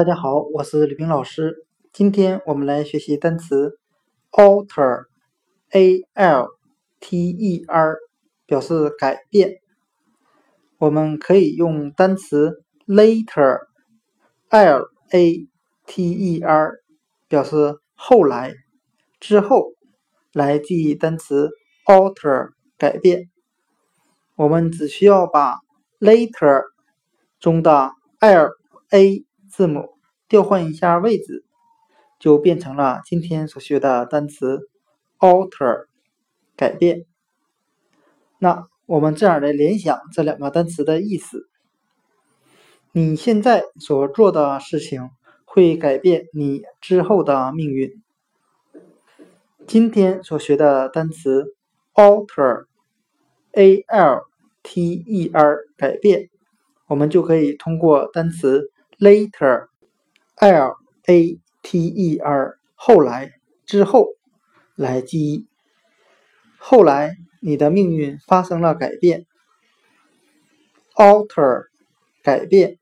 大家好，我是吕冰老师。今天我们来学习单词 alter，a l t e r，表示改变。我们可以用单词 later，l a t e r，表示后来、之后，来记忆单词 alter，改变。我们只需要把 later 中的 l a 字母调换一下位置，就变成了今天所学的单词 alter 改变。那我们这样来联想这两个单词的意思：你现在所做的事情会改变你之后的命运。今天所学的单词 alter，a l t e r 改变。我们就可以通过单词 later later 后来之后来记忆。后来你的命运发生了改变。Alter 改变。